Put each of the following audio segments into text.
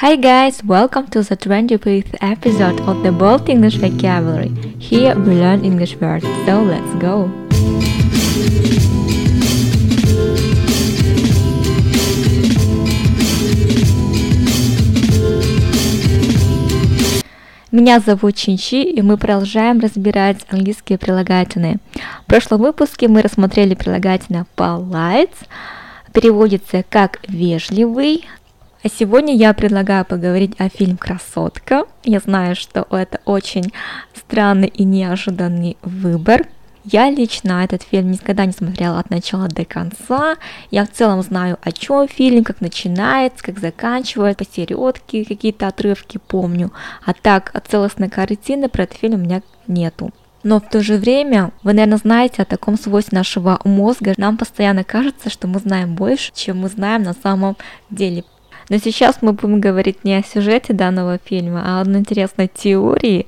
Hi guys, welcome to the 25th episode of the Bold English Vocabulary. Here we learn English words, so let's go. Меня зовут Чинчи, и мы продолжаем разбирать английские прилагательные. В прошлом выпуске мы рассмотрели прилагательное polite, переводится как вежливый, а сегодня я предлагаю поговорить о фильме «Красотка». Я знаю, что это очень странный и неожиданный выбор. Я лично этот фильм никогда не смотрела от начала до конца. Я в целом знаю, о чем фильм, как начинается, как заканчивается, посередке какие-то отрывки помню. А так, целостной картины про этот фильм у меня нету. Но в то же время вы, наверное, знаете о таком свойстве нашего мозга. Нам постоянно кажется, что мы знаем больше, чем мы знаем на самом деле. Но сейчас мы будем говорить не о сюжете данного фильма, а о одной интересной теории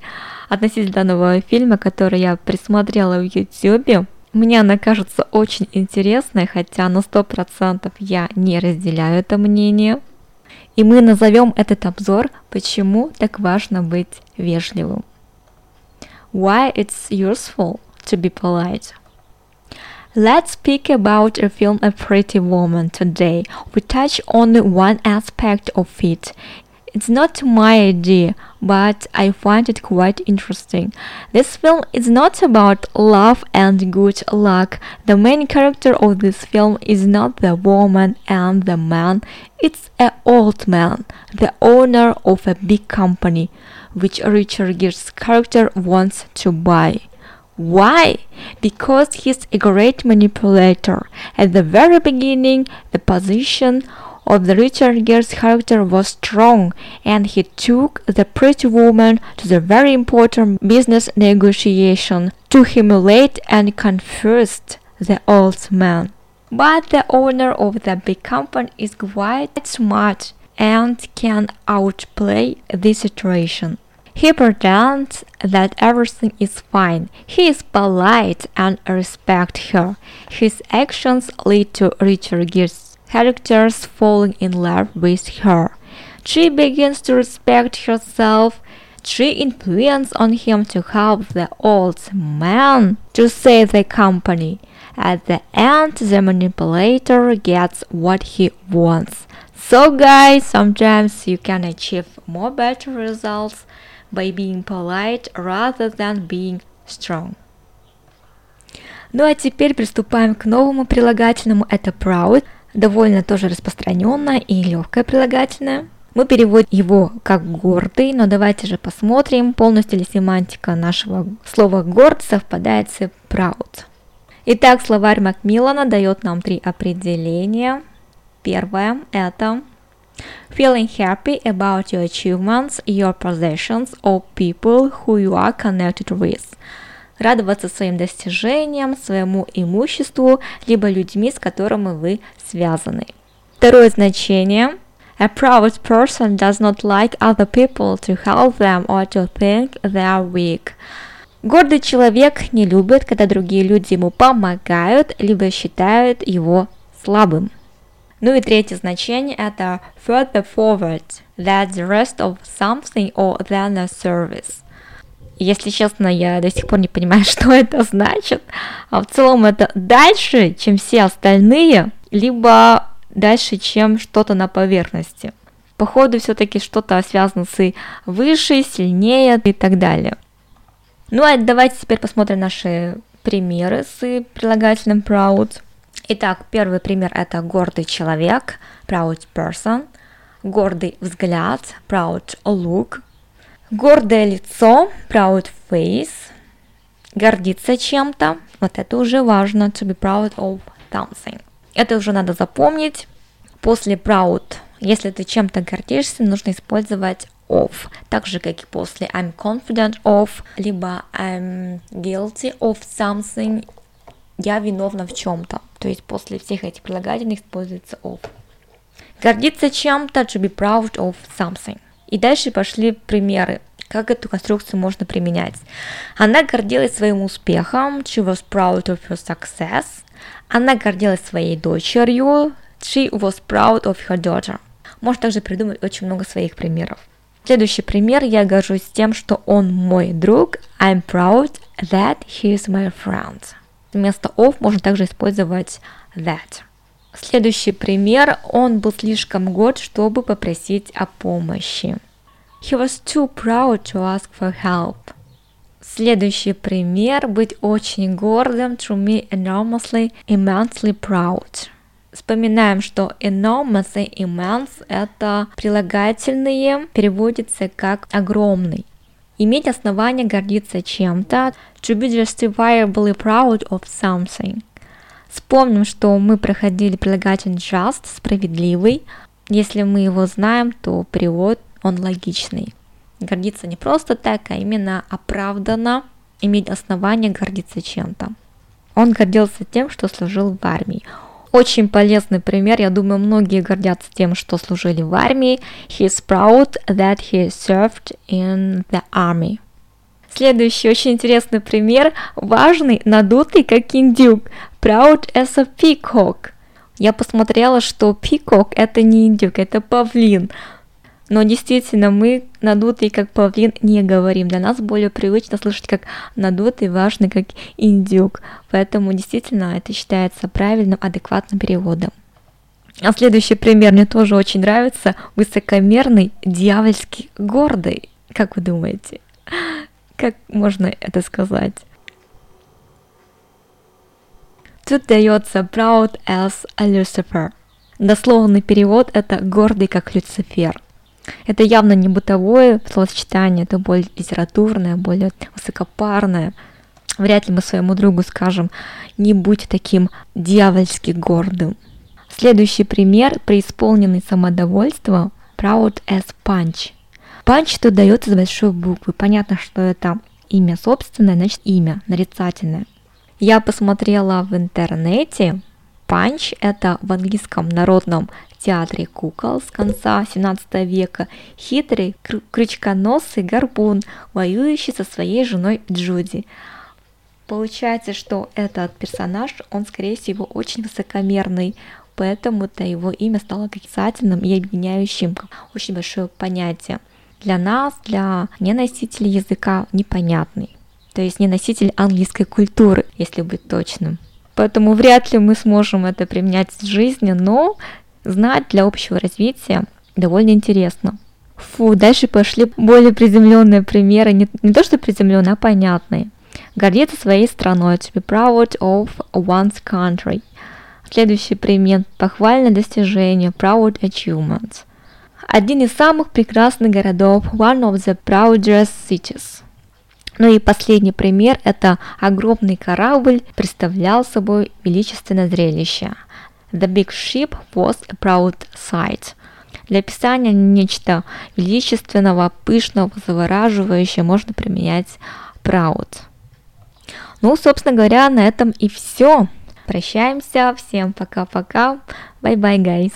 относительно данного фильма, который я присмотрела в YouTube. Мне она кажется очень интересной, хотя на сто процентов я не разделяю это мнение. И мы назовем этот обзор «Почему так важно быть вежливым». Why it's useful to be polite. Let's speak about a film A Pretty Woman today. We touch only one aspect of it. It's not my idea, but I find it quite interesting. This film is not about love and good luck. The main character of this film is not the woman and the man, it's an old man, the owner of a big company, which Richard Gere's character wants to buy. Why? Because he's a great manipulator. At the very beginning, the position of the Richard Gere's character was strong, and he took the pretty woman to the very important business negotiation to humiliate and confuse the old man. But the owner of the big company is quite smart and can outplay the situation. He pretends that everything is fine. He is polite and respects her. His actions lead to Richard Gere's characters falling in love with her. She begins to respect herself. She influences on him to help the old man to save the company. At the end, the manipulator gets what he wants. So, guys, sometimes you can achieve more better results by being polite rather than being strong. Ну а теперь приступаем к новому прилагательному. Это proud, довольно тоже распространенное и легкое прилагательное. Мы переводим его как гордый, но давайте же посмотрим, полностью ли семантика нашего слова горд совпадает с proud. Итак, словарь Макмиллана дает нам три определения. Первое – это Feeling happy about your achievements, your possessions, or people who you are connected with. Радоваться своим достижениям, своему имуществу, либо людьми, с которыми вы связаны. Второе значение. A proud person does not like other people to help them or to think they are weak. Гордый человек не любит, когда другие люди ему помогают, либо считают его слабым. Ну и третье значение это further forward, that the rest of something or than a service. Если честно, я до сих пор не понимаю, что это значит. А в целом это дальше, чем все остальные, либо дальше, чем что-то на поверхности. Походу, все-таки что-то связано с выше, сильнее и так далее. Ну а давайте теперь посмотрим наши примеры с прилагательным proud. Итак, первый пример это гордый человек, proud person, гордый взгляд, proud look, гордое лицо, proud face, гордиться чем-то, вот это уже важно, to be proud of something. Это уже надо запомнить. После proud, если ты чем-то гордишься, нужно использовать of, так же, как и после I'm confident of, либо I'm guilty of something, я виновна в чем-то. То есть после всех этих прилагательных используется of. Гордиться чем-то, to be proud of something. И дальше пошли примеры, как эту конструкцию можно применять. Она гордилась своим успехом, she was proud of her success. Она гордилась своей дочерью, she was proud of her daughter. Можно также придумать очень много своих примеров. Следующий пример. Я горжусь тем, что он мой друг. I'm proud that he is my friend. Вместо of можно также использовать that. Следующий пример. Он был слишком горд, чтобы попросить о помощи. He was too proud to ask for help. Следующий пример. Быть очень гордым. To me enormously, immensely proud. Вспоминаем, что enormous и immense это прилагательные, переводится как огромный. Иметь основание гордиться чем-то. To be justifiably proud of something. Вспомним, что мы проходили прилагательный just, справедливый. Если мы его знаем, то перевод он логичный. Гордиться не просто так, а именно оправданно иметь основание гордиться чем-то. Он гордился тем, что служил в армии. Очень полезный пример. Я думаю, многие гордятся тем, что служили в армии. He is proud that he served in the army. Следующий очень интересный пример. Важный, надутый, как индюк. Proud as a peacock. Я посмотрела, что peacock это не индюк, это павлин. Но действительно, мы надутый как павлин не говорим. Для нас более привычно слышать как надутый, важный, как индюк. Поэтому действительно это считается правильным, адекватным переводом. А следующий пример мне тоже очень нравится. Высокомерный, дьявольский, гордый. Как вы думаете? Как можно это сказать? Тут дается proud as a Lucifer. Дословный перевод это гордый как Люцифер. Это явно не бытовое словосочетание, это более литературное, более высокопарное. Вряд ли мы своему другу скажем, не будь таким дьявольски гордым. Следующий пример – преисполненный самодовольство proud as punch. Punch тут дается с большой буквы. Понятно, что это имя собственное, значит имя нарицательное. Я посмотрела в интернете, Панч – это в английском народном театре кукол с конца 17 века хитрый, крючконосый горбун, воюющий со своей женой Джуди. Получается, что этот персонаж, он, скорее всего, очень высокомерный, поэтому-то его имя стало отрицательным и объединяющим очень большое понятие. Для нас, для неносителей языка, непонятный. То есть не носитель английской культуры, если быть точным. Поэтому вряд ли мы сможем это применять в жизни, но знать для общего развития довольно интересно. Фу, дальше пошли более приземленные примеры, не, не то что приземленные, а понятные. Гордиться своей страной, to be proud of one's country. Следующий пример – похвальное достижение, proud achievement. Один из самых прекрасных городов, one of the proudest cities – ну и последний пример – это огромный корабль представлял собой величественное зрелище. The big ship was a proud sight. Для описания нечто величественного, пышного, завораживающего можно применять proud. Ну, собственно говоря, на этом и все. Прощаемся. Всем пока-пока. Bye-bye, guys.